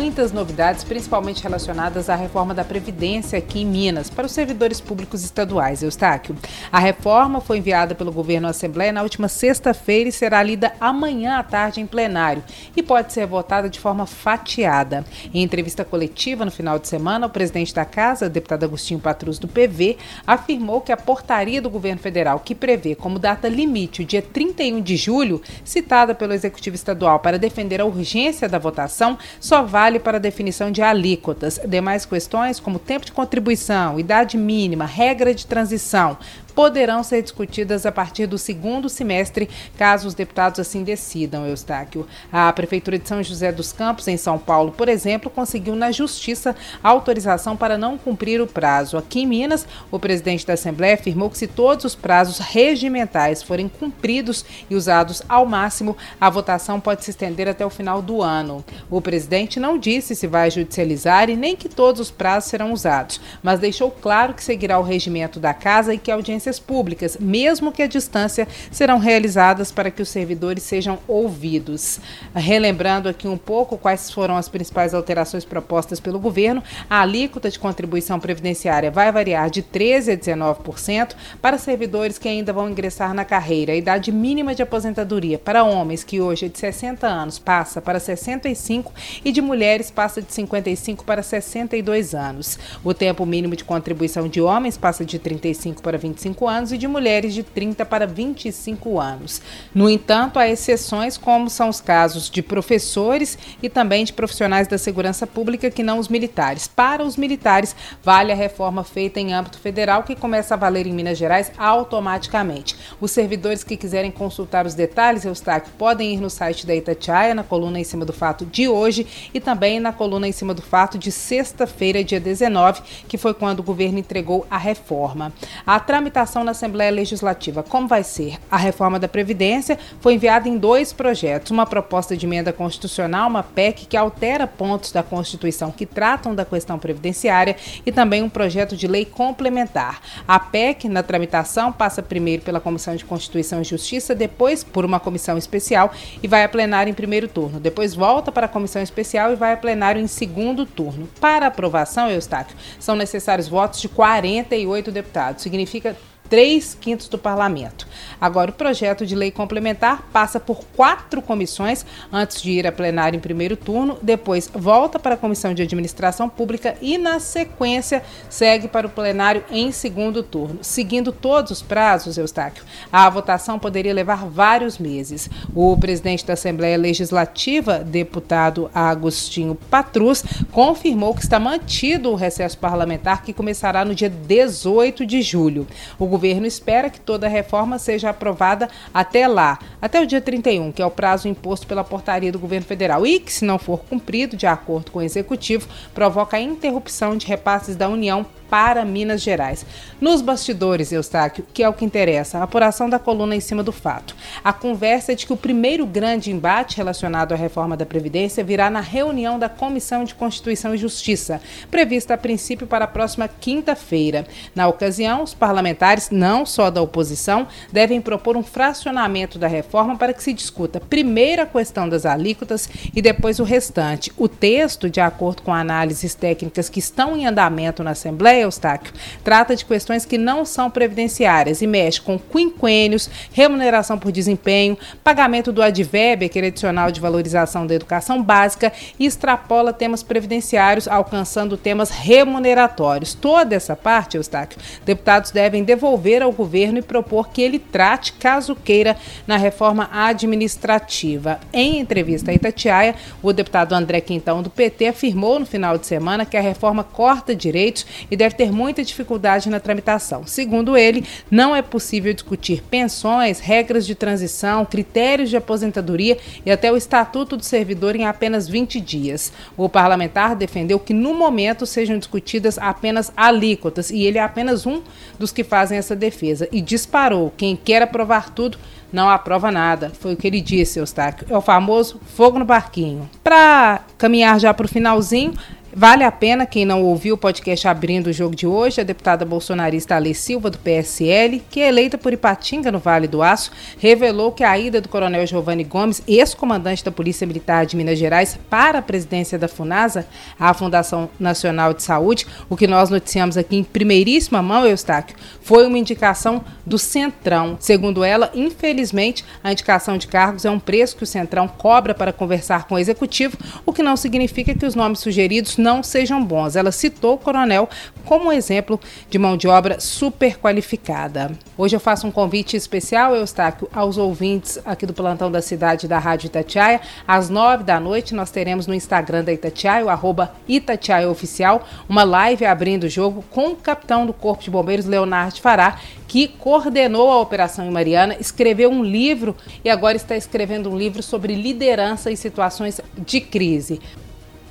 muitas novidades, principalmente relacionadas à reforma da Previdência aqui em Minas, para os servidores públicos estaduais. Eustáquio, a reforma foi enviada pelo governo à Assembleia na última sexta-feira e será lida amanhã à tarde em plenário e pode ser votada de forma fatiada. Em entrevista coletiva no final de semana, o presidente da Casa, deputado Agostinho Patrus do PV, afirmou que a portaria do governo federal, que prevê como data limite o dia 31 de julho, citada pelo Executivo Estadual para defender a urgência da votação, só vale para a definição de alíquotas. Demais questões, como tempo de contribuição, idade mínima, regra de transição, poderão ser discutidas a partir do segundo semestre, caso os deputados assim decidam, Eustáquio. A Prefeitura de São José dos Campos, em São Paulo, por exemplo, conseguiu na Justiça autorização para não cumprir o prazo. Aqui em Minas, o presidente da Assembleia afirmou que se todos os prazos regimentais forem cumpridos e usados ao máximo, a votação pode se estender até o final do ano. O presidente não disse se vai judicializar e nem que todos os prazos serão usados, mas deixou claro que seguirá o regimento da casa e que a audiência audiências públicas, mesmo que à distância, serão realizadas para que os servidores sejam ouvidos. Relembrando aqui um pouco quais foram as principais alterações propostas pelo governo, a alíquota de contribuição previdenciária vai variar de 13% a 19% para servidores que ainda vão ingressar na carreira. A idade mínima de aposentadoria para homens, que hoje é de 60 anos, passa para 65 e de mulheres passa de 55 para 62 anos. O tempo mínimo de contribuição de homens passa de 35 para 25 25 anos e de mulheres de 30 para 25 anos. No entanto, há exceções, como são os casos de professores e também de profissionais da segurança pública que não os militares. Para os militares, vale a reforma feita em âmbito federal que começa a valer em Minas Gerais automaticamente. Os servidores que quiserem consultar os detalhes, Eustáquio, podem ir no site da Itatiaia, na coluna em cima do fato de hoje e também na coluna em cima do fato de sexta-feira, dia 19, que foi quando o governo entregou a reforma. A tramitação tramitação na Assembleia Legislativa. Como vai ser? A reforma da Previdência foi enviada em dois projetos: uma proposta de emenda constitucional, uma PEC que altera pontos da Constituição que tratam da questão previdenciária, e também um projeto de lei complementar. A PEC, na tramitação, passa primeiro pela Comissão de Constituição e Justiça, depois por uma comissão especial e vai a plenário em primeiro turno. Depois volta para a comissão especial e vai a plenário em segundo turno. Para aprovação, Eustáquio, são necessários votos de 48 deputados. Significa três quintos do parlamento. Agora, o projeto de lei complementar passa por quatro comissões antes de ir a plenário em primeiro turno, depois volta para a Comissão de Administração Pública e, na sequência, segue para o plenário em segundo turno. Seguindo todos os prazos, Eustáquio, a votação poderia levar vários meses. O presidente da Assembleia Legislativa, deputado Agostinho Patrus, confirmou que está mantido o recesso parlamentar que começará no dia 18 de julho. O governo espera que toda a reforma seja aprovada até lá, até o dia 31, que é o prazo imposto pela portaria do governo federal, e que, se não for cumprido, de acordo com o executivo, provoca a interrupção de repasses da União para Minas Gerais. Nos bastidores, Eustáquio, que é o que interessa, a apuração da coluna em cima do fato. A conversa é de que o primeiro grande embate relacionado à reforma da Previdência virá na reunião da Comissão de Constituição e Justiça, prevista a princípio para a próxima quinta-feira. Na ocasião, os parlamentares, não só da oposição, devem propor um fracionamento da reforma para que se discuta primeiro a questão das alíquotas e depois o restante. O texto, de acordo com análises técnicas que estão em andamento na Assembleia, Eustáquio, trata de questões que não são previdenciárias e mexe com quinquênios, remuneração por desempenho, pagamento do advérbio, aquele adicional de valorização da educação básica, e extrapola temas previdenciários, alcançando temas remuneratórios. Toda essa parte, Eustáquio, deputados devem devolver ao governo e propor que ele trate, caso queira, na reforma administrativa. Em entrevista a Itatiaia, o deputado André Quintão, do PT, afirmou no final de semana que a reforma corta direitos e deve deve ter muita dificuldade na tramitação. Segundo ele, não é possível discutir pensões, regras de transição, critérios de aposentadoria e até o estatuto do servidor em apenas 20 dias. O parlamentar defendeu que, no momento, sejam discutidas apenas alíquotas e ele é apenas um dos que fazem essa defesa e disparou: quem quer aprovar tudo não aprova nada. Foi o que ele disse, Eustáquio. É o famoso fogo no barquinho. Para caminhar já para o finalzinho, Vale a pena quem não ouviu o podcast abrindo o jogo de hoje, a deputada bolsonarista Ale Silva, do PSL, que é eleita por Ipatinga, no Vale do Aço, revelou que a ida do coronel Giovanni Gomes, ex-comandante da Polícia Militar de Minas Gerais, para a presidência da FUNASA, a Fundação Nacional de Saúde, o que nós noticiamos aqui em primeiríssima mão, Eustáquio, foi uma indicação do Centrão. Segundo ela, infelizmente, a indicação de cargos é um preço que o Centrão cobra para conversar com o Executivo, o que não significa que os nomes sugeridos não sejam bons. Ela citou o coronel como exemplo de mão de obra super qualificada. Hoje eu faço um convite especial, Eustáquio, aos ouvintes aqui do plantão da cidade da Rádio Itatiaia. Às nove da noite nós teremos no Instagram da Itatiaia, o arroba Itatiaia Oficial, uma live abrindo o jogo com o capitão do Corpo de Bombeiros, Leonardo Fará, que coordenou a operação em Mariana, escreveu um livro e agora está escrevendo um livro sobre liderança em situações de crise.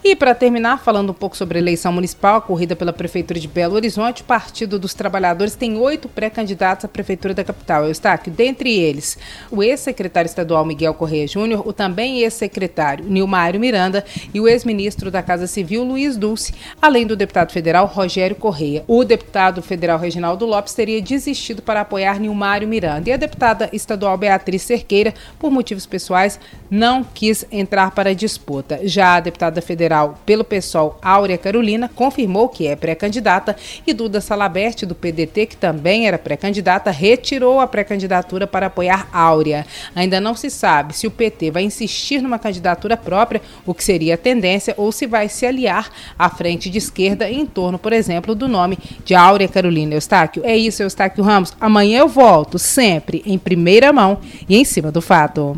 E para terminar, falando um pouco sobre a eleição municipal ocorrida pela Prefeitura de Belo Horizonte, o Partido dos Trabalhadores tem oito pré-candidatos à Prefeitura da capital. Eu aqui, dentre eles, o ex-secretário estadual Miguel Correia Júnior, o também ex-secretário Nilmário Miranda e o ex-ministro da Casa Civil Luiz Dulce, além do deputado federal Rogério Correia. O deputado federal Reginaldo Lopes teria desistido para apoiar Nilmário Miranda e a deputada estadual Beatriz Cerqueira, por motivos pessoais, não quis entrar para a disputa. Já a deputada federal Federal pelo PSOL Áurea Carolina confirmou que é pré-candidata e Duda Salabert, do PDT, que também era pré-candidata, retirou a pré-candidatura para apoiar Áurea. Ainda não se sabe se o PT vai insistir numa candidatura própria, o que seria a tendência, ou se vai se aliar à frente de esquerda em torno, por exemplo, do nome de Áurea Carolina Eustáquio. É isso, Eustáquio Ramos. Amanhã eu volto, sempre em primeira mão e em cima do fato.